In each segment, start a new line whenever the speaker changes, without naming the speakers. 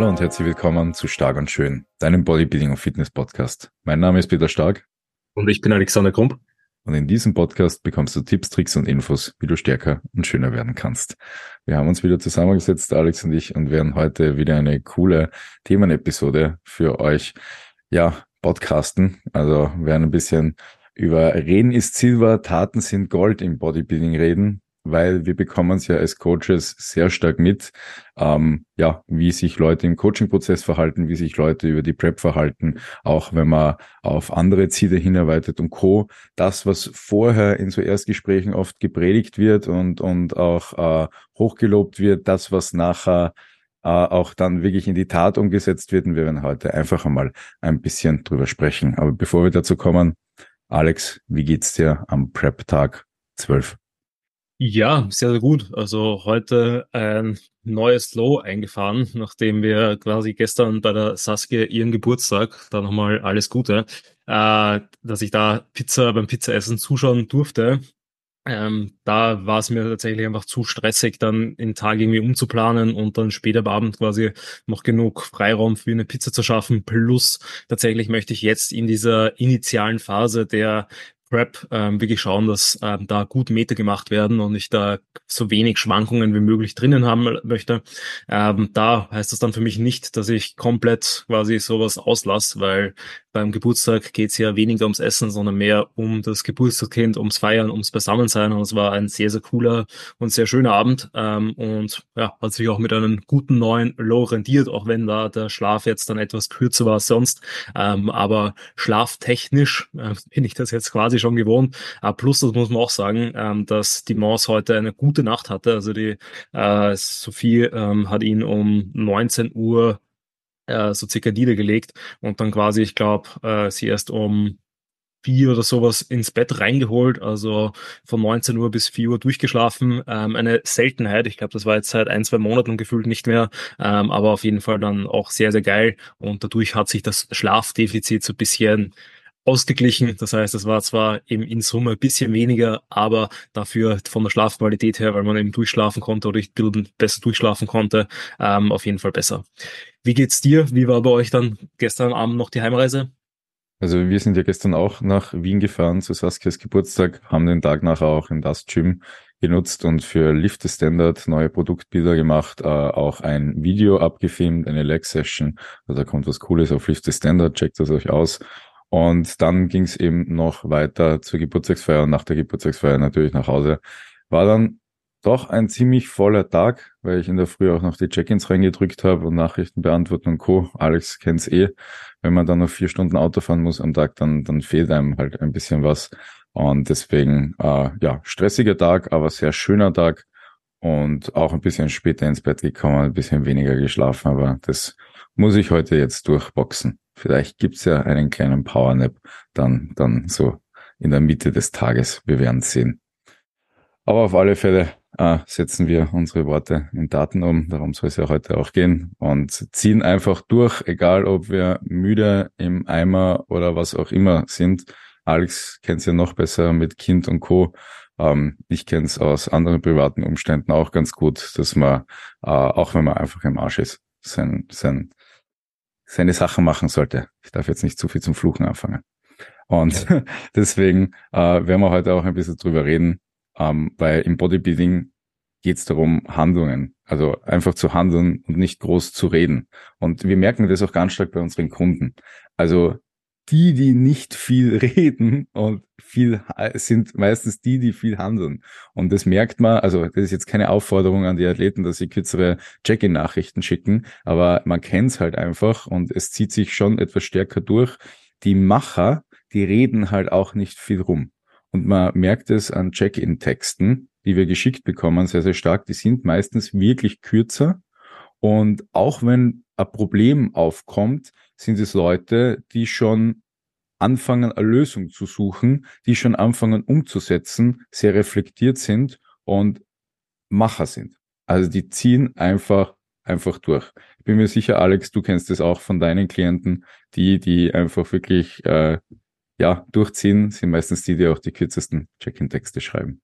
Hallo und herzlich willkommen zu Stark und Schön, deinem Bodybuilding und Fitness Podcast. Mein Name ist Peter Stark.
Und ich bin Alexander Krump.
Und in diesem Podcast bekommst du Tipps, Tricks und Infos, wie du stärker und schöner werden kannst. Wir haben uns wieder zusammengesetzt, Alex und ich, und werden heute wieder eine coole Themenepisode für euch, ja, podcasten. Also werden ein bisschen über Reden ist Silber, Taten sind Gold im Bodybuilding reden weil wir bekommen es ja als Coaches sehr stark mit, ähm, ja, wie sich Leute im Coaching-Prozess verhalten, wie sich Leute über die Prep verhalten, auch wenn man auf andere Ziele hinarbeitet und Co. Das, was vorher in so Erstgesprächen oft gepredigt wird und, und auch äh, hochgelobt wird, das, was nachher äh, auch dann wirklich in die Tat umgesetzt wird. Und wir werden heute einfach einmal ein bisschen drüber sprechen. Aber bevor wir dazu kommen, Alex, wie geht's dir am Prep-Tag 12?
Ja, sehr, sehr gut. Also heute ein neues Low eingefahren, nachdem wir quasi gestern bei der Saskia ihren Geburtstag, da nochmal alles Gute, äh, dass ich da Pizza beim Pizzaessen zuschauen durfte. Ähm, da war es mir tatsächlich einfach zu stressig, dann den Tag irgendwie umzuplanen und dann später am Abend quasi noch genug Freiraum für eine Pizza zu schaffen. Plus tatsächlich möchte ich jetzt in dieser initialen Phase der Prep ähm, wirklich schauen, dass ähm, da gut Meter gemacht werden und ich da so wenig Schwankungen wie möglich drinnen haben möchte. Ähm, da heißt das dann für mich nicht, dass ich komplett quasi sowas auslasse, weil beim Geburtstag geht es ja weniger ums Essen, sondern mehr um das Geburtstagskind, ums Feiern, ums Beisammensein. Und es war ein sehr, sehr cooler und sehr schöner Abend. Ähm, und ja, hat sich auch mit einem guten neuen Low rendiert, auch wenn da der Schlaf jetzt dann etwas kürzer war als sonst. Ähm, aber schlaftechnisch äh, bin ich das jetzt quasi schon gewohnt. Äh, plus, das muss man auch sagen, ähm, dass die Maus heute eine gute Nacht hatte. Also die äh, Sophie ähm, hat ihn um 19 Uhr äh, so circa niedergelegt und dann quasi, ich glaube, äh, sie erst um vier oder sowas ins Bett reingeholt, also von 19 Uhr bis 4 Uhr durchgeschlafen. Ähm, eine Seltenheit. Ich glaube, das war jetzt seit ein, zwei Monaten gefühlt nicht mehr, ähm, aber auf jeden Fall dann auch sehr, sehr geil. Und dadurch hat sich das Schlafdefizit so ein bisschen ausgeglichen. Das heißt, es war zwar eben in Summe ein bisschen weniger, aber dafür von der Schlafqualität her, weil man eben durchschlafen konnte oder ich besser durchschlafen konnte, ähm, auf jeden Fall besser. Wie geht's dir? Wie war bei euch dann gestern Abend noch die Heimreise?
Also wir sind ja gestern auch nach Wien gefahren zu Saskias Geburtstag, haben den Tag nachher auch in das Gym genutzt und für Lift Standard neue Produktbilder gemacht, äh, auch ein Video abgefilmt, eine Leg-Session. Also da kommt was Cooles auf Lift Standard, checkt das euch aus. Und dann ging es eben noch weiter zur Geburtstagsfeier und nach der Geburtstagsfeier natürlich nach Hause. War dann doch ein ziemlich voller Tag, weil ich in der Früh auch noch die Check-ins reingedrückt habe und Nachrichten beantworten und Co. Alex kennt's eh. Wenn man dann noch vier Stunden Auto fahren muss am Tag, dann, dann fehlt einem halt ein bisschen was. Und deswegen, äh, ja, stressiger Tag, aber sehr schöner Tag und auch ein bisschen später ins Bett gekommen, ein bisschen weniger geschlafen, aber das muss ich heute jetzt durchboxen. Vielleicht gibt's ja einen kleinen Powernap dann, dann so in der Mitte des Tages. Wir werden sehen. Aber auf alle Fälle äh, setzen wir unsere Worte in Daten um. Darum soll es ja heute auch gehen und ziehen einfach durch, egal ob wir müde im Eimer oder was auch immer sind. Alex kennt's ja noch besser mit Kind und Co. Ähm, ich kenne es aus anderen privaten Umständen auch ganz gut, dass man, äh, auch wenn man einfach im Arsch ist, sein, sein seine Sachen machen sollte. Ich darf jetzt nicht zu viel zum Fluchen anfangen. Und deswegen äh, werden wir heute auch ein bisschen drüber reden, ähm, weil im Bodybuilding geht es darum, Handlungen, also einfach zu handeln und nicht groß zu reden. Und wir merken das auch ganz stark bei unseren Kunden. Also die, die nicht viel reden und viel sind meistens die, die viel handeln. Und das merkt man, also das ist jetzt keine Aufforderung an die Athleten, dass sie kürzere Check-in-Nachrichten schicken, aber man kennt es halt einfach und es zieht sich schon etwas stärker durch. Die Macher, die reden halt auch nicht viel rum. Und man merkt es an Check-in-Texten, die wir geschickt bekommen, sehr, sehr stark. Die sind meistens wirklich kürzer. Und auch wenn ein Problem aufkommt, sind es Leute, die schon anfangen, eine Lösung zu suchen, die schon anfangen umzusetzen, sehr reflektiert sind und Macher sind. Also die ziehen einfach, einfach durch. Ich bin mir sicher, Alex, du kennst es auch von deinen Klienten, die, die einfach wirklich, äh, ja, durchziehen, sind meistens die, die auch die kürzesten Check-in-Texte schreiben.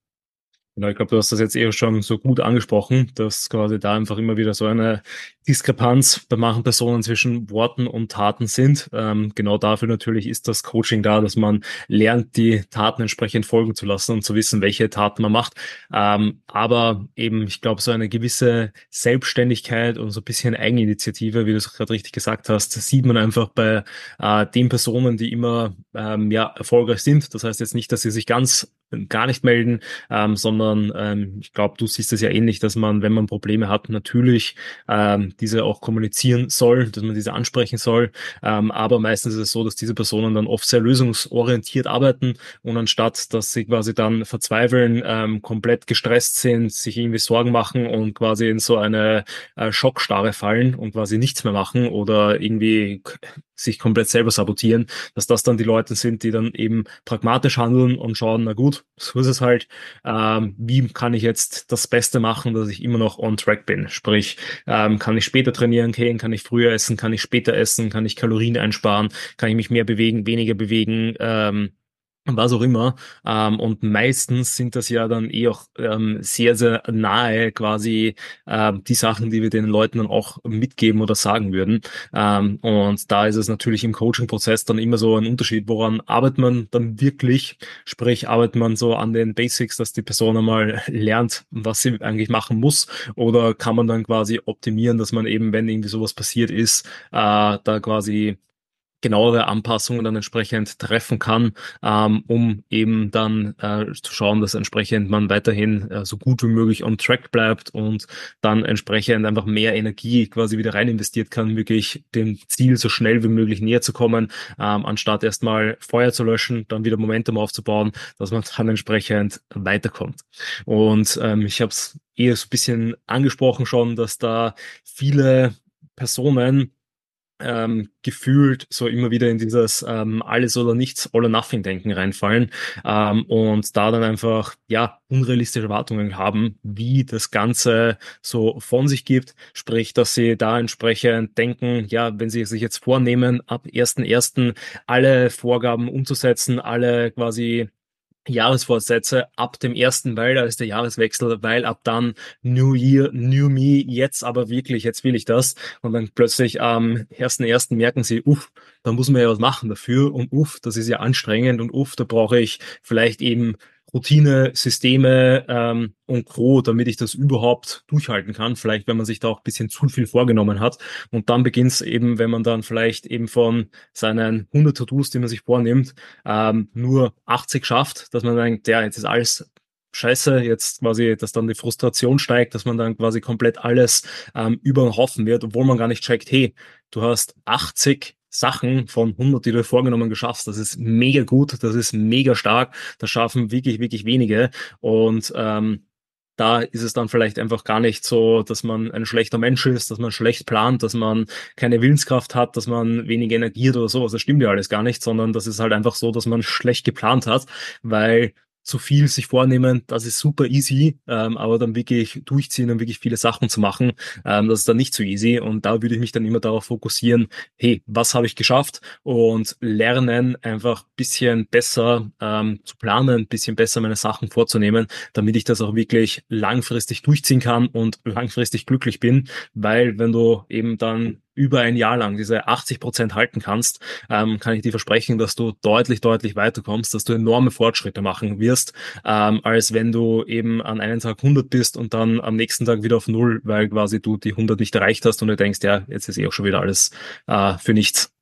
Genau, ich glaube, du hast das jetzt eher schon so gut angesprochen, dass quasi da einfach immer wieder so eine Diskrepanz bei manchen Personen zwischen Worten und Taten sind. Ähm, genau dafür natürlich ist das Coaching da, dass man lernt, die Taten entsprechend folgen zu lassen und zu wissen, welche Taten man macht. Ähm, aber eben, ich glaube, so eine gewisse Selbstständigkeit und so ein bisschen Eigeninitiative, wie du es gerade richtig gesagt hast, sieht man einfach bei äh, den Personen, die immer ähm, ja erfolgreich sind. Das heißt jetzt nicht, dass sie sich ganz gar nicht melden, ähm, sondern ähm, ich glaube, du siehst es ja ähnlich, dass man, wenn man Probleme hat, natürlich ähm, diese auch kommunizieren soll, dass man diese ansprechen soll. Ähm, aber meistens ist es so, dass diese Personen dann oft sehr lösungsorientiert arbeiten und anstatt, dass sie quasi dann verzweifeln, ähm, komplett gestresst sind, sich irgendwie Sorgen machen und quasi in so eine äh, Schockstarre fallen und quasi nichts mehr machen oder irgendwie sich komplett selber sabotieren, dass das dann die Leute sind, die dann eben pragmatisch handeln und schauen, na gut, so ist es halt, ähm, wie kann ich jetzt das Beste machen, dass ich immer noch on track bin? Sprich, ähm, kann ich später trainieren gehen, kann ich früher essen, kann ich später essen, kann ich Kalorien einsparen, kann ich mich mehr bewegen, weniger bewegen, ähm, was auch immer. Ähm, und meistens sind das ja dann eh auch ähm, sehr, sehr nahe quasi ähm, die Sachen, die wir den Leuten dann auch mitgeben oder sagen würden. Ähm, und da ist es natürlich im Coaching-Prozess dann immer so ein Unterschied, woran arbeitet man dann wirklich? Sprich, arbeitet man so an den Basics, dass die Person einmal lernt, was sie eigentlich machen muss? Oder kann man dann quasi optimieren, dass man eben, wenn irgendwie sowas passiert ist, äh, da quasi genauere Anpassungen dann entsprechend treffen kann, ähm, um eben dann äh, zu schauen, dass entsprechend man weiterhin äh, so gut wie möglich on track bleibt und dann entsprechend einfach mehr Energie quasi wieder rein investiert kann, wirklich dem Ziel so schnell wie möglich näher zu kommen, ähm, anstatt erstmal Feuer zu löschen, dann wieder Momentum aufzubauen, dass man dann entsprechend weiterkommt. Und ähm, ich habe es eher so ein bisschen angesprochen schon, dass da viele Personen ähm, gefühlt so immer wieder in dieses ähm, alles oder nichts, all or nothing Denken reinfallen ähm, und da dann einfach ja unrealistische Erwartungen haben, wie das Ganze so von sich gibt, sprich, dass sie da entsprechend denken, ja, wenn sie sich jetzt vornehmen, ab 1.1. alle Vorgaben umzusetzen, alle quasi Jahresvorsätze ab dem ersten, weil da ist der Jahreswechsel, weil ab dann New Year, New Me, jetzt aber wirklich, jetzt will ich das. Und dann plötzlich am ersten ersten merken sie, uff, da muss man ja was machen dafür und uff, das ist ja anstrengend und uff, da brauche ich vielleicht eben Routine, Systeme ähm, und Co., damit ich das überhaupt durchhalten kann. Vielleicht, wenn man sich da auch ein bisschen zu viel vorgenommen hat. Und dann beginnt es eben, wenn man dann vielleicht eben von seinen 100 To-Dos, die man sich vornimmt, ähm, nur 80 schafft, dass man denkt, ja, jetzt ist alles scheiße, jetzt quasi, dass dann die Frustration steigt, dass man dann quasi komplett alles ähm, über wird, obwohl man gar nicht checkt, hey, du hast 80 Sachen von 100, die du vorgenommen geschaffst. Das ist mega gut, das ist mega stark. Das schaffen wirklich, wirklich wenige. Und ähm, da ist es dann vielleicht einfach gar nicht so, dass man ein schlechter Mensch ist, dass man schlecht plant, dass man keine Willenskraft hat, dass man wenig Energie hat oder sowas. Das stimmt ja alles gar nicht, sondern das ist halt einfach so, dass man schlecht geplant hat, weil zu viel sich vornehmen, das ist super easy, ähm, aber dann wirklich durchziehen und wirklich viele Sachen zu machen, ähm, das ist dann nicht so easy. Und da würde ich mich dann immer darauf fokussieren, hey, was habe ich geschafft? Und lernen, einfach bisschen besser ähm, zu planen, bisschen besser meine Sachen vorzunehmen, damit ich das auch wirklich langfristig durchziehen kann und langfristig glücklich bin, weil wenn du eben dann über ein Jahr lang diese 80 Prozent halten kannst, ähm, kann ich dir versprechen, dass du deutlich, deutlich weiterkommst, dass du enorme Fortschritte machen wirst, ähm, als wenn du eben an einem Tag 100 bist und dann am nächsten Tag wieder auf Null, weil quasi du die 100 nicht erreicht hast und du denkst, ja, jetzt ist eh auch schon wieder alles äh, für nichts.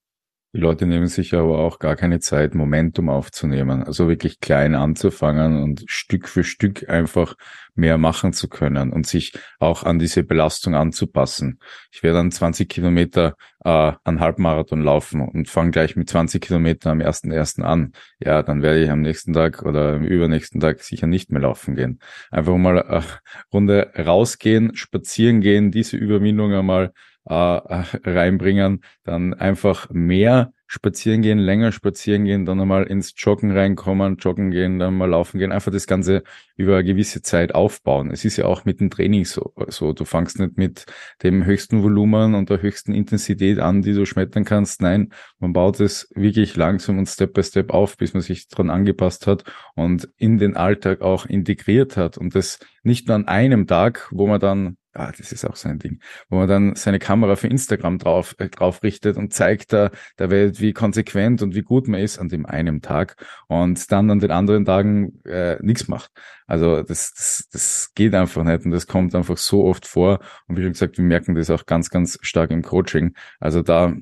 Die Leute nehmen sich aber auch gar keine Zeit, Momentum aufzunehmen. Also wirklich klein anzufangen und Stück für Stück einfach mehr machen zu können und sich auch an diese Belastung anzupassen. Ich werde dann 20 Kilometer äh, an Halbmarathon laufen und fange gleich mit 20 Kilometern am ersten ersten an. Ja, dann werde ich am nächsten Tag oder am übernächsten Tag sicher nicht mehr laufen gehen. Einfach mal eine Runde rausgehen, spazieren gehen, diese Überwindung einmal äh, reinbringen, dann einfach mehr spazieren gehen, länger spazieren gehen, dann einmal ins Joggen reinkommen, joggen gehen, dann mal laufen gehen, einfach das Ganze über eine gewisse Zeit aufbauen. Es ist ja auch mit dem Training so, so. Du fangst nicht mit dem höchsten Volumen und der höchsten Intensität an, die du schmettern kannst. Nein, man baut es wirklich langsam und Step by Step auf, bis man sich dran angepasst hat und in den Alltag auch integriert hat und das nicht nur an einem Tag, wo man dann ah, das ist auch so ein Ding, wo man dann seine Kamera für Instagram drauf, äh, drauf richtet und zeigt der, der Welt, wie konsequent und wie gut man ist an dem einen Tag und dann an den anderen Tagen äh, nichts macht. Also das, das, das geht einfach nicht und das kommt einfach so oft vor. Und wie schon gesagt, wir merken das auch ganz, ganz stark im Coaching. Also da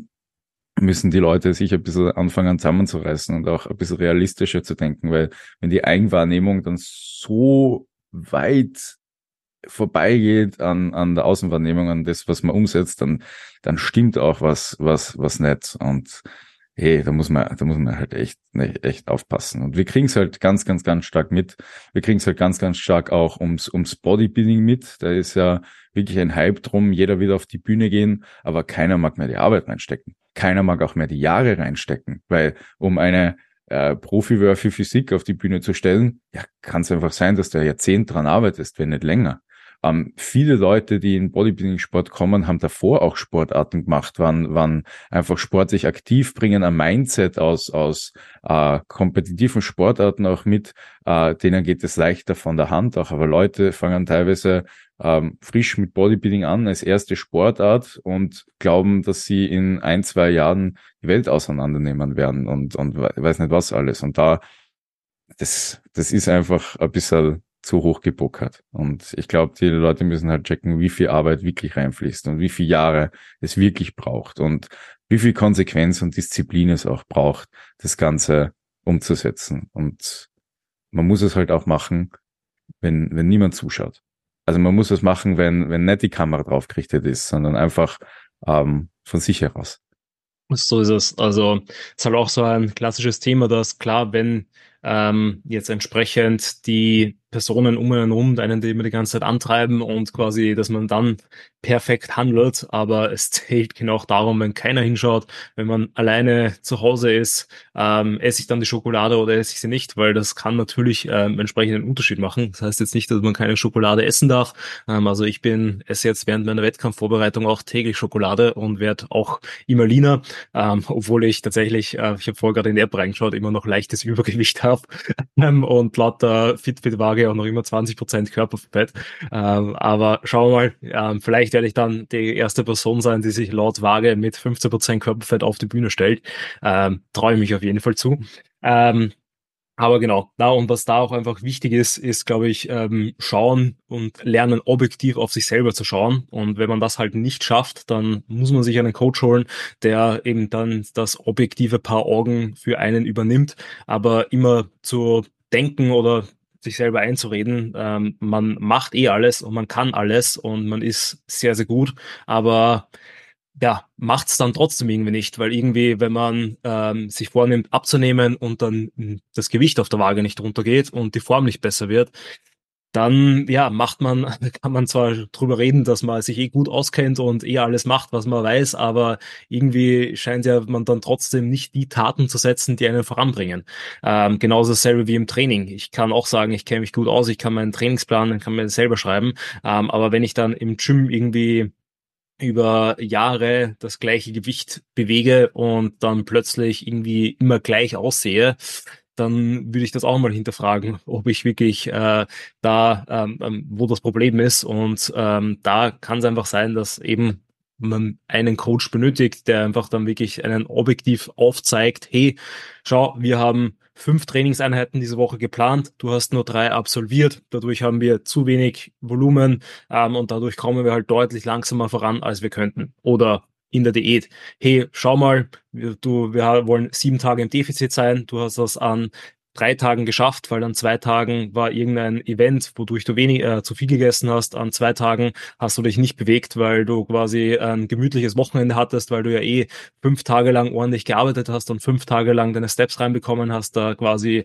müssen die Leute sich ein bisschen anfangen zusammenzureißen und auch ein bisschen realistischer zu denken, weil wenn die Eigenwahrnehmung dann so weit vorbeigeht an, an der Außenwahrnehmung, an das, was man umsetzt, dann, dann stimmt auch was, was, was nicht. Und hey, da muss man, da muss man halt echt, echt aufpassen. Und wir kriegen es halt ganz, ganz, ganz stark mit. Wir kriegen es halt ganz, ganz stark auch ums, ums Bodybuilding mit. Da ist ja wirklich ein Hype drum, jeder will auf die Bühne gehen, aber keiner mag mehr die Arbeit reinstecken. Keiner mag auch mehr die Jahre reinstecken, weil um eine äh, Profi-Wurf Physik auf die Bühne zu stellen, ja, kann es einfach sein, dass du ein Jahrzehnt dran arbeitest, wenn nicht länger. Ähm, viele Leute, die in Bodybuilding-Sport kommen, haben davor auch Sportarten gemacht, waren, waren einfach sportlich aktiv, bringen ein Mindset aus, aus äh, kompetitiven Sportarten auch mit, äh, denen geht es leichter von der Hand auch. Aber Leute fangen teilweise ähm, frisch mit Bodybuilding an als erste Sportart und glauben, dass sie in ein, zwei Jahren die Welt auseinandernehmen werden und, und weiß nicht was alles. Und da, das, das ist einfach ein bisschen zu hoch gebuckert. Und ich glaube, die Leute müssen halt checken, wie viel Arbeit wirklich reinfließt und wie viele Jahre es wirklich braucht und wie viel Konsequenz und Disziplin es auch braucht, das Ganze umzusetzen. Und man muss es halt auch machen, wenn, wenn niemand zuschaut. Also man muss es machen, wenn, wenn nicht die Kamera drauf gerichtet ist, sondern einfach ähm, von sich heraus.
So ist es. Also es ist halt auch so ein klassisches Thema, dass klar, wenn ähm, jetzt entsprechend die Personen um einen rum, einen, die immer die ganze Zeit antreiben und quasi, dass man dann perfekt handelt. Aber es zählt genau darum, wenn keiner hinschaut, wenn man alleine zu Hause ist, ähm, esse ich dann die Schokolade oder esse ich sie nicht, weil das kann natürlich ähm, entsprechend einen Unterschied machen. Das heißt jetzt nicht, dass man keine Schokolade essen darf. Ähm, also ich bin esse jetzt während meiner Wettkampfvorbereitung auch täglich Schokolade und werde auch immer leaner, ähm, obwohl ich tatsächlich, äh, ich habe vorher gerade in die App reingeschaut, immer noch leichtes Übergewicht habe ähm, und laut der Fitbit-Waage Waage auch noch immer 20 Prozent Körperfett. Ähm, aber schauen wir mal, ähm, vielleicht werde ich dann die erste Person sein, die sich laut Waage mit 15 Prozent Körperfett auf die Bühne stellt. Ähm, Traue ich mich auf jeden Fall zu. Ähm, aber genau, da und was da auch einfach wichtig ist, ist, glaube ich, ähm, schauen und lernen, objektiv auf sich selber zu schauen. Und wenn man das halt nicht schafft, dann muss man sich einen Coach holen, der eben dann das objektive Paar Augen für einen übernimmt. Aber immer zu denken oder sich selber einzureden, ähm, man macht eh alles und man kann alles und man ist sehr, sehr gut, aber ja, macht es dann trotzdem irgendwie nicht, weil irgendwie, wenn man ähm, sich vornimmt abzunehmen und dann das Gewicht auf der Waage nicht runtergeht und die Form nicht besser wird, dann ja macht man, kann man zwar drüber reden, dass man sich eh gut auskennt und eh alles macht, was man weiß, aber irgendwie scheint ja man dann trotzdem nicht die Taten zu setzen, die einen voranbringen. Ähm, genauso dasselbe wie im Training. Ich kann auch sagen, ich kenne mich gut aus, ich kann meinen Trainingsplan, kann mir selber schreiben, ähm, aber wenn ich dann im Gym irgendwie über Jahre das gleiche Gewicht bewege und dann plötzlich irgendwie immer gleich aussehe, dann würde ich das auch mal hinterfragen, ob ich wirklich äh, da, ähm, ähm, wo das Problem ist. Und ähm, da kann es einfach sein, dass eben man einen Coach benötigt, der einfach dann wirklich einen objektiv aufzeigt, hey, schau, wir haben fünf Trainingseinheiten diese Woche geplant, du hast nur drei absolviert, dadurch haben wir zu wenig Volumen ähm, und dadurch kommen wir halt deutlich langsamer voran, als wir könnten. Oder in der Diät. Hey, schau mal, du, wir wollen sieben Tage im Defizit sein, du hast das an drei Tagen geschafft, weil an zwei Tagen war irgendein Event, wodurch du wenig äh, zu viel gegessen hast. An zwei Tagen hast du dich nicht bewegt, weil du quasi ein gemütliches Wochenende hattest, weil du ja eh fünf Tage lang ordentlich gearbeitet hast und fünf Tage lang deine Steps reinbekommen hast. Da quasi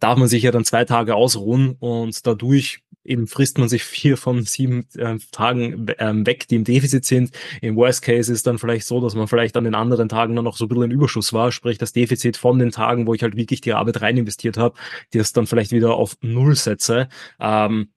darf man sich ja dann zwei Tage ausruhen und dadurch eben frisst man sich vier von sieben äh, Tagen ähm, weg, die im Defizit sind. Im Worst Case ist dann vielleicht so, dass man vielleicht an den anderen Tagen dann noch so ein bisschen in Überschuss war, sprich das Defizit von den Tagen, wo ich halt wirklich die Arbeit rein investiert habe, die das dann vielleicht wieder auf Null setze. Ähm,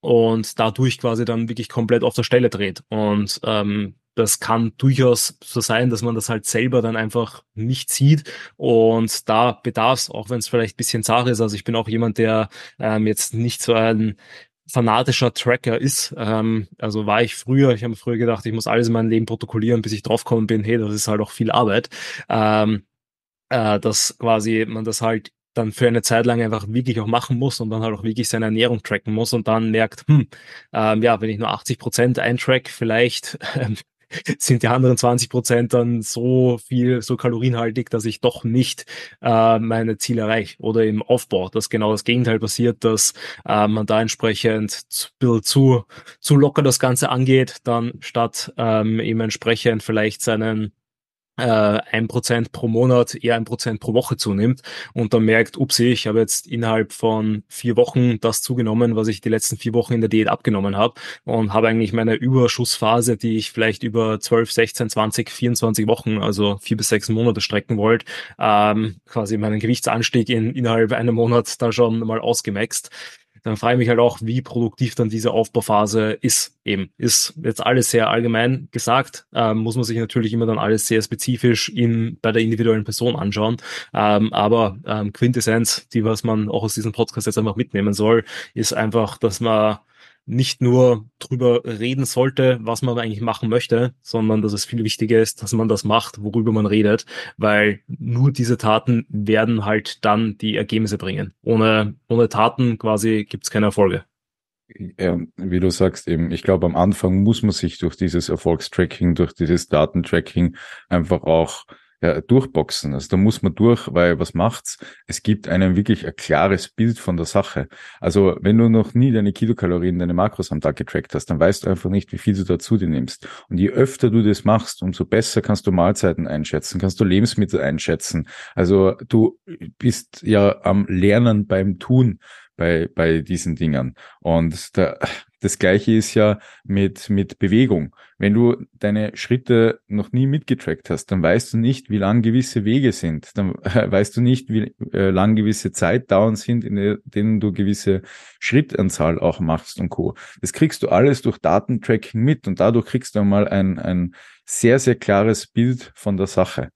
und dadurch quasi dann wirklich komplett auf der Stelle dreht. Und ähm, das kann durchaus so sein, dass man das halt selber dann einfach nicht sieht. Und da bedarf es, auch wenn es vielleicht bisschen zart ist. Also ich bin auch jemand, der ähm, jetzt nicht so ein fanatischer Tracker ist. Ähm, also war ich früher, ich habe früher gedacht, ich muss alles in meinem Leben protokollieren, bis ich draufkommen bin, hey, das ist halt auch viel Arbeit. Ähm, äh, dass quasi man das halt dann für eine Zeit lang einfach wirklich auch machen muss und dann halt auch wirklich seine Ernährung tracken muss und dann merkt, hm, ähm, ja, wenn ich nur 80 Prozent eintrack, vielleicht ähm, sind die anderen 20 Prozent dann so viel, so kalorienhaltig, dass ich doch nicht äh, meine Ziele erreiche. Oder im Aufbau, dass genau das Gegenteil passiert, dass äh, man da entsprechend zu, zu, zu locker das Ganze angeht, dann statt ähm, eben entsprechend vielleicht seinen ein Prozent pro Monat eher ein Prozent pro Woche zunimmt und dann merkt, upsi, ich habe jetzt innerhalb von vier Wochen das zugenommen, was ich die letzten vier Wochen in der Diät abgenommen habe und habe eigentlich meine Überschussphase, die ich vielleicht über 12, 16, 20, 24 Wochen, also vier bis sechs Monate strecken wollte, ähm, quasi meinen Gewichtsanstieg in, innerhalb einem Monat da schon mal ausgemaxt dann frage ich mich halt auch, wie produktiv dann diese Aufbauphase ist. Eben ist jetzt alles sehr allgemein gesagt, ähm, muss man sich natürlich immer dann alles sehr spezifisch in, bei der individuellen Person anschauen. Ähm, aber ähm, Quintessenz, die was man auch aus diesem Podcast jetzt einfach mitnehmen soll, ist einfach, dass man nicht nur drüber reden sollte, was man eigentlich machen möchte, sondern dass es viel wichtiger ist, dass man das macht, worüber man redet, weil nur diese Taten werden halt dann die Ergebnisse bringen. Ohne, ohne Taten quasi gibt's keine Erfolge.
Ja, wie du sagst eben, ich glaube, am Anfang muss man sich durch dieses Erfolgstracking, durch dieses Datentracking einfach auch ja, durchboxen. Also da muss man durch, weil was macht's? Es gibt einem wirklich ein klares Bild von der Sache. Also wenn du noch nie deine Kilokalorien, deine Makros am Tag getrackt hast, dann weißt du einfach nicht, wie viel du dazu dir nimmst. Und je öfter du das machst, umso besser kannst du Mahlzeiten einschätzen, kannst du Lebensmittel einschätzen. Also du bist ja am Lernen beim Tun bei, bei diesen Dingern. Und da, das gleiche ist ja mit, mit Bewegung. Wenn du deine Schritte noch nie mitgetrackt hast, dann weißt du nicht, wie lang gewisse Wege sind. Dann weißt du nicht, wie äh, lang gewisse Zeitdauern sind, in denen du gewisse Schrittanzahl auch machst und Co. Das kriegst du alles durch Datentracking mit und dadurch kriegst du einmal ein, ein sehr, sehr klares Bild von der Sache.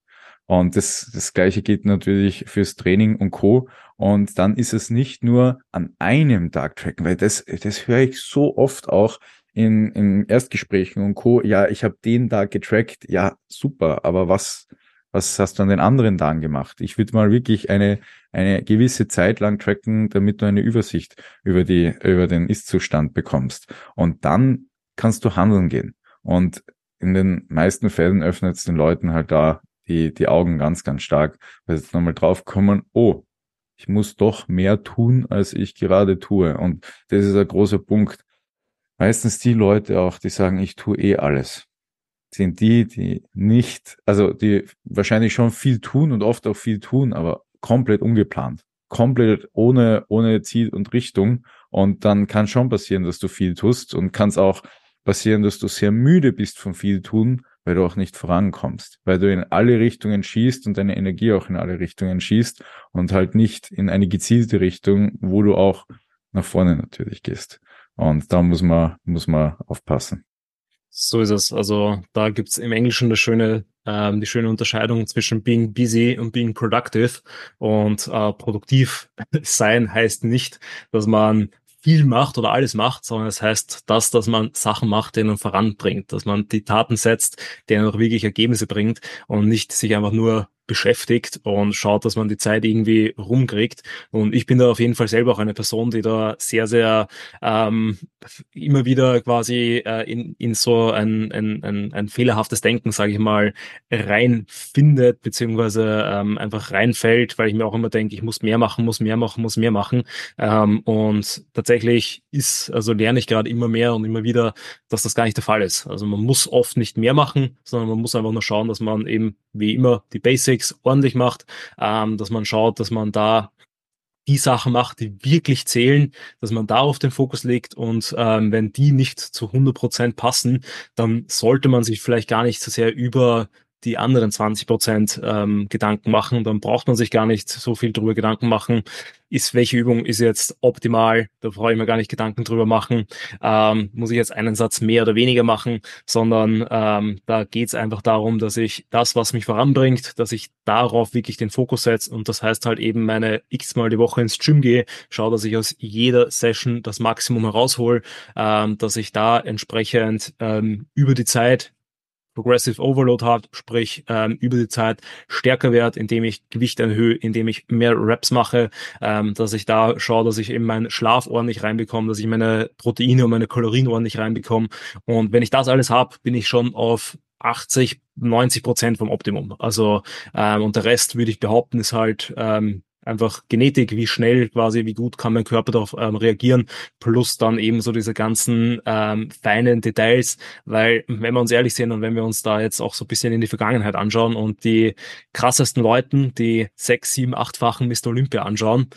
Und das, das Gleiche geht natürlich fürs Training und Co. Und dann ist es nicht nur an einem Tag tracken, weil das, das höre ich so oft auch in, in Erstgesprächen und Co. Ja, ich habe den Tag getrackt. Ja, super. Aber was, was hast du an den anderen Tagen gemacht? Ich würde mal wirklich eine, eine gewisse Zeit lang tracken, damit du eine Übersicht über die, über den Ist-Zustand bekommst. Und dann kannst du handeln gehen. Und in den meisten Fällen öffnet es den Leuten halt da die, die Augen ganz, ganz stark, weil jetzt nochmal draufkommen, oh, ich muss doch mehr tun, als ich gerade tue. Und das ist ein großer Punkt. Meistens die Leute auch, die sagen, ich tue eh alles, sind die, die nicht, also die wahrscheinlich schon viel tun und oft auch viel tun, aber komplett ungeplant. Komplett ohne, ohne Ziel und Richtung. Und dann kann schon passieren, dass du viel tust und kann es auch passieren, dass du sehr müde bist von viel tun, weil du auch nicht vorankommst, weil du in alle Richtungen schießt und deine Energie auch in alle Richtungen schießt und halt nicht in eine gezielte Richtung, wo du auch nach vorne natürlich gehst. Und da muss man, muss man aufpassen.
So ist es. Also da gibt's im Englischen das schöne, ähm, die schöne Unterscheidung zwischen being busy und being productive. Und äh, produktiv sein heißt nicht, dass man viel macht oder alles macht, sondern es heißt das, dass man Sachen macht, denen voranbringt, dass man die Taten setzt, denen auch wirklich Ergebnisse bringt und nicht sich einfach nur beschäftigt und schaut, dass man die Zeit irgendwie rumkriegt. Und ich bin da auf jeden Fall selber auch eine Person, die da sehr, sehr ähm, immer wieder quasi äh, in, in so ein, ein, ein, ein fehlerhaftes Denken, sage ich mal, reinfindet, beziehungsweise ähm, einfach reinfällt, weil ich mir auch immer denke, ich muss mehr machen, muss mehr machen, muss mehr machen. Ähm, und tatsächlich ist, also lerne ich gerade immer mehr und immer wieder, dass das gar nicht der Fall ist. Also man muss oft nicht mehr machen, sondern man muss einfach nur schauen, dass man eben wie immer die Basics ordentlich macht, ähm, dass man schaut, dass man da die Sachen macht, die wirklich zählen, dass man darauf den Fokus legt und ähm, wenn die nicht zu 100 Prozent passen, dann sollte man sich vielleicht gar nicht so sehr über die anderen 20 Prozent ähm, Gedanken machen. Dann braucht man sich gar nicht so viel drüber Gedanken machen. Ist welche Übung ist jetzt optimal? Da brauche ich mir gar nicht Gedanken drüber machen. Ähm, muss ich jetzt einen Satz mehr oder weniger machen, sondern ähm, da geht es einfach darum, dass ich das, was mich voranbringt, dass ich darauf wirklich den Fokus setze und das heißt halt eben meine x-mal die Woche ins Gym gehe, schaue, dass ich aus jeder Session das Maximum heraushol, ähm, dass ich da entsprechend ähm, über die Zeit Progressive Overload hat, sprich ähm, über die Zeit stärker werde, indem ich Gewicht erhöhe, indem ich mehr Reps mache, ähm, dass ich da schaue, dass ich eben meinen Schlaf ordentlich reinbekomme, dass ich meine Proteine und meine Kalorien ordentlich reinbekomme. Und wenn ich das alles habe, bin ich schon auf 80, 90 Prozent vom Optimum. Also ähm, und der Rest würde ich behaupten, ist halt ähm, einfach Genetik, wie schnell quasi, wie gut kann mein Körper darauf ähm, reagieren, plus dann eben so diese ganzen ähm, feinen Details, weil wenn wir uns ehrlich sind und wenn wir uns da jetzt auch so ein bisschen in die Vergangenheit anschauen und die krassesten Leuten, die sechs, sieben, achtfachen Mr. Olympia anschauen,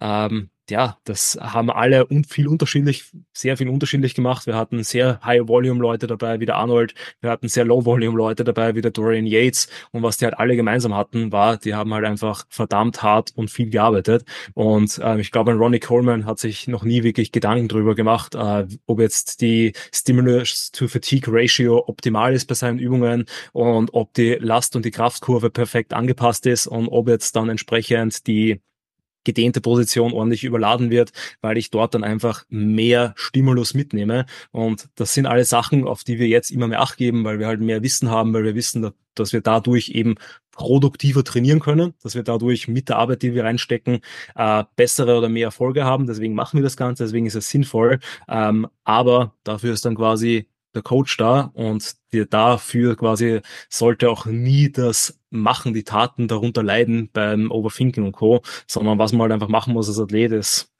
ähm, ja, das haben alle und viel unterschiedlich, sehr viel unterschiedlich gemacht. Wir hatten sehr High-Volume-Leute dabei, wie der Arnold. Wir hatten sehr Low-Volume-Leute dabei, wie der Dorian Yates. Und was die halt alle gemeinsam hatten, war, die haben halt einfach verdammt hart und viel gearbeitet. Und äh, ich glaube, Ronnie Coleman hat sich noch nie wirklich Gedanken darüber gemacht, äh, ob jetzt die Stimulus-to-Fatigue-Ratio optimal ist bei seinen Übungen und ob die Last- und die Kraftkurve perfekt angepasst ist und ob jetzt dann entsprechend die gedehnte Position ordentlich überladen wird, weil ich dort dann einfach mehr Stimulus mitnehme. Und das sind alle Sachen, auf die wir jetzt immer mehr Acht geben, weil wir halt mehr Wissen haben, weil wir wissen, dass wir dadurch eben produktiver trainieren können, dass wir dadurch mit der Arbeit, die wir reinstecken, äh, bessere oder mehr Erfolge haben. Deswegen machen wir das Ganze, deswegen ist es sinnvoll. Ähm, aber dafür ist dann quasi der Coach da und dafür quasi sollte auch nie das Machen, die Taten darunter leiden beim Overthinking und Co., sondern was man halt einfach machen muss als Athlet ist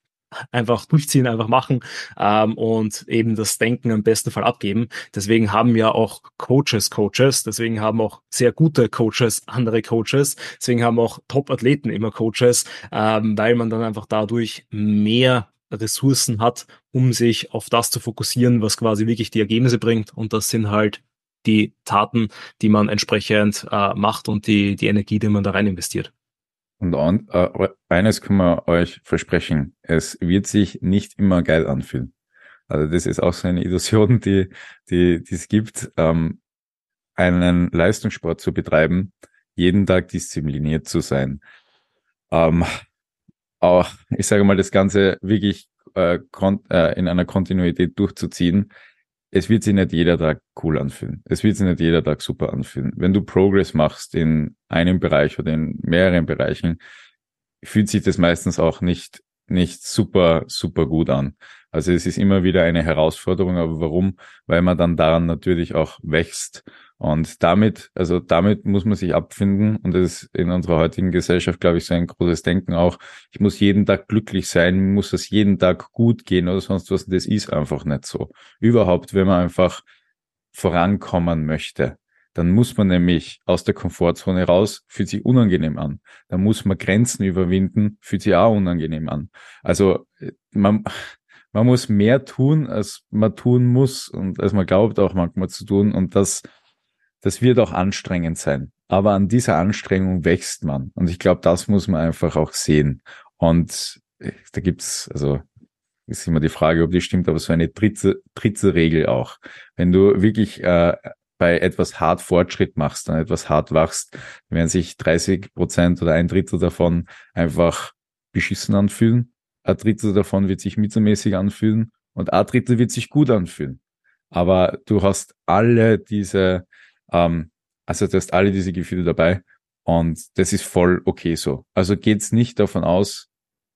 einfach durchziehen, einfach machen ähm, und eben das Denken im besten Fall abgeben. Deswegen haben ja auch Coaches Coaches, deswegen haben auch sehr gute Coaches andere Coaches, deswegen haben auch Top-Athleten immer Coaches, ähm, weil man dann einfach dadurch mehr Ressourcen hat, um sich auf das zu fokussieren, was quasi wirklich die Ergebnisse bringt. Und das sind halt die Taten, die man entsprechend äh, macht und die, die Energie, die man da rein investiert.
Und an, äh, eines können wir euch versprechen, es wird sich nicht immer geil anfühlen. Also das ist auch so eine Illusion, die, die, die es gibt, ähm, einen Leistungssport zu betreiben, jeden Tag diszipliniert zu sein. Ähm, auch, ich sage mal, das Ganze wirklich äh, äh, in einer Kontinuität durchzuziehen, es wird sich nicht jeder Tag cool anfühlen. Es wird sich nicht jeder Tag super anfühlen. Wenn du Progress machst in einem Bereich oder in mehreren Bereichen, fühlt sich das meistens auch nicht, nicht super, super gut an. Also es ist immer wieder eine Herausforderung, aber warum? Weil man dann daran natürlich auch wächst und damit, also damit muss man sich abfinden. Und das ist in unserer heutigen Gesellschaft, glaube ich, so ein großes Denken auch. Ich muss jeden Tag glücklich sein, muss es jeden Tag gut gehen oder sonst was. Das ist einfach nicht so. Überhaupt, wenn man einfach vorankommen möchte, dann muss man nämlich aus der Komfortzone raus, fühlt sich unangenehm an. Dann muss man Grenzen überwinden, fühlt sich auch unangenehm an. Also man, man muss mehr tun, als man tun muss und als man glaubt auch manchmal zu tun. Und das das wird auch anstrengend sein. Aber an dieser Anstrengung wächst man. Und ich glaube, das muss man einfach auch sehen. Und äh, da gibt's, also ist immer die Frage, ob die stimmt, aber so eine dritte, dritte Regel auch. Wenn du wirklich äh, bei etwas hart Fortschritt machst, dann etwas hart wachst, werden sich 30 Prozent oder ein Drittel davon einfach beschissen anfühlen. Ein Drittel davon wird sich mittelmäßig anfühlen und ein Drittel wird sich gut anfühlen. Aber du hast alle diese ähm, also du hast alle diese Gefühle dabei und das ist voll okay so. Also geht's nicht davon aus,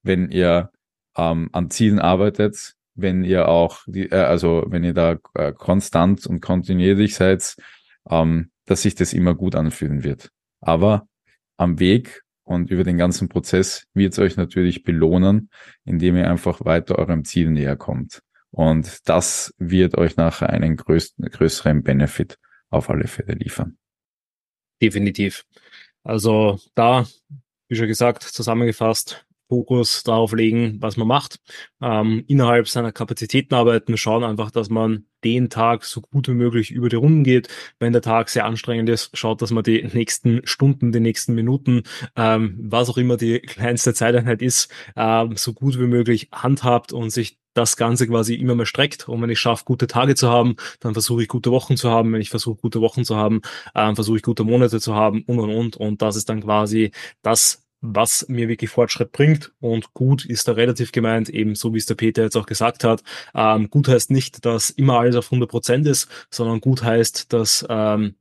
wenn ihr ähm, an Zielen arbeitet, wenn ihr auch, die, äh, also wenn ihr da äh, konstant und kontinuierlich seid, ähm, dass sich das immer gut anfühlen wird. Aber am Weg und über den ganzen Prozess wird es euch natürlich belohnen, indem ihr einfach weiter eurem Ziel näher kommt. Und das wird euch nachher einen größten, größeren Benefit auf alle Fälle liefern.
Definitiv. Also da, wie schon gesagt, zusammengefasst, Fokus darauf legen, was man macht, ähm, innerhalb seiner Kapazitäten arbeiten, schauen einfach, dass man den Tag so gut wie möglich über die Runden geht. Wenn der Tag sehr anstrengend ist, schaut, dass man die nächsten Stunden, die nächsten Minuten, ähm, was auch immer die kleinste Zeiteinheit ist, ähm, so gut wie möglich handhabt und sich das Ganze quasi immer mehr streckt. Und wenn ich schaffe, gute Tage zu haben, dann versuche ich gute Wochen zu haben. Wenn ich versuche, gute Wochen zu haben, ähm, versuche ich gute Monate zu haben und und und. Und das ist dann quasi das, was mir wirklich Fortschritt bringt. Und gut ist da relativ gemeint, eben so wie es der Peter jetzt auch gesagt hat. Ähm, gut heißt nicht, dass immer alles auf 100 Prozent ist, sondern gut heißt, dass ähm,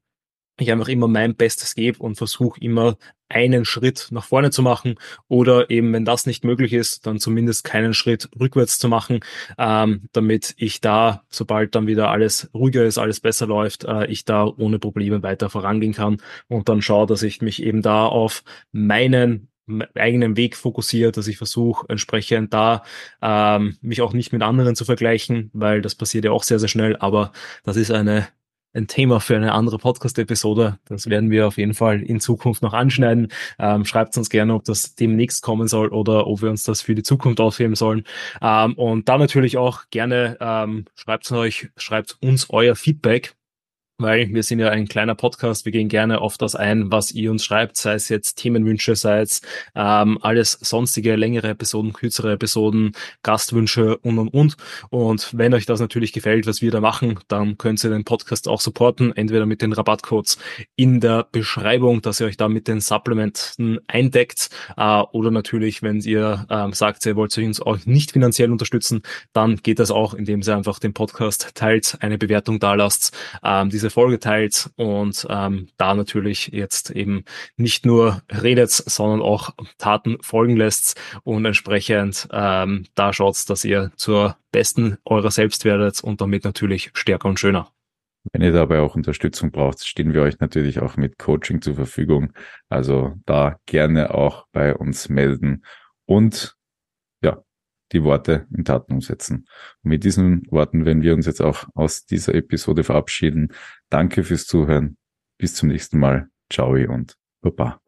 ich einfach immer mein Bestes gebe und versuche immer einen Schritt nach vorne zu machen oder eben, wenn das nicht möglich ist, dann zumindest keinen Schritt rückwärts zu machen, ähm, damit ich da, sobald dann wieder alles ruhiger ist, alles besser läuft, äh, ich da ohne Probleme weiter vorangehen kann und dann schaue, dass ich mich eben da auf meinen eigenen Weg fokussiere, dass ich versuche, entsprechend da ähm, mich auch nicht mit anderen zu vergleichen, weil das passiert ja auch sehr, sehr schnell, aber das ist eine ein Thema für eine andere Podcast-Episode. Das werden wir auf jeden Fall in Zukunft noch anschneiden. Ähm, schreibt uns gerne, ob das demnächst kommen soll oder ob wir uns das für die Zukunft aufheben sollen. Ähm, und da natürlich auch gerne ähm, schreibt euch, schreibt uns euer Feedback weil wir sind ja ein kleiner Podcast, wir gehen gerne auf das ein, was ihr uns schreibt, sei es jetzt Themenwünsche, sei es ähm, alles sonstige, längere Episoden, kürzere Episoden, Gastwünsche und und und. Und wenn euch das natürlich gefällt, was wir da machen, dann könnt ihr den Podcast auch supporten, entweder mit den Rabattcodes in der Beschreibung, dass ihr euch da mit den Supplementen eindeckt, äh, oder natürlich, wenn ihr ähm, sagt, ihr wollt uns auch nicht finanziell unterstützen, dann geht das auch, indem ihr einfach den Podcast teilt, eine Bewertung da lasst. Ähm, diese Folge teilt und ähm, da natürlich jetzt eben nicht nur redet, sondern auch Taten folgen lässt und entsprechend ähm, da schaut, dass ihr zur besten eurer selbst werdet und damit natürlich stärker und schöner.
Wenn ihr dabei auch Unterstützung braucht, stehen wir euch natürlich auch mit Coaching zur Verfügung. Also da gerne auch bei uns melden und die Worte in Taten umsetzen. Und mit diesen Worten werden wir uns jetzt auch aus dieser Episode verabschieden. Danke fürs Zuhören. Bis zum nächsten Mal. Ciao und Baba.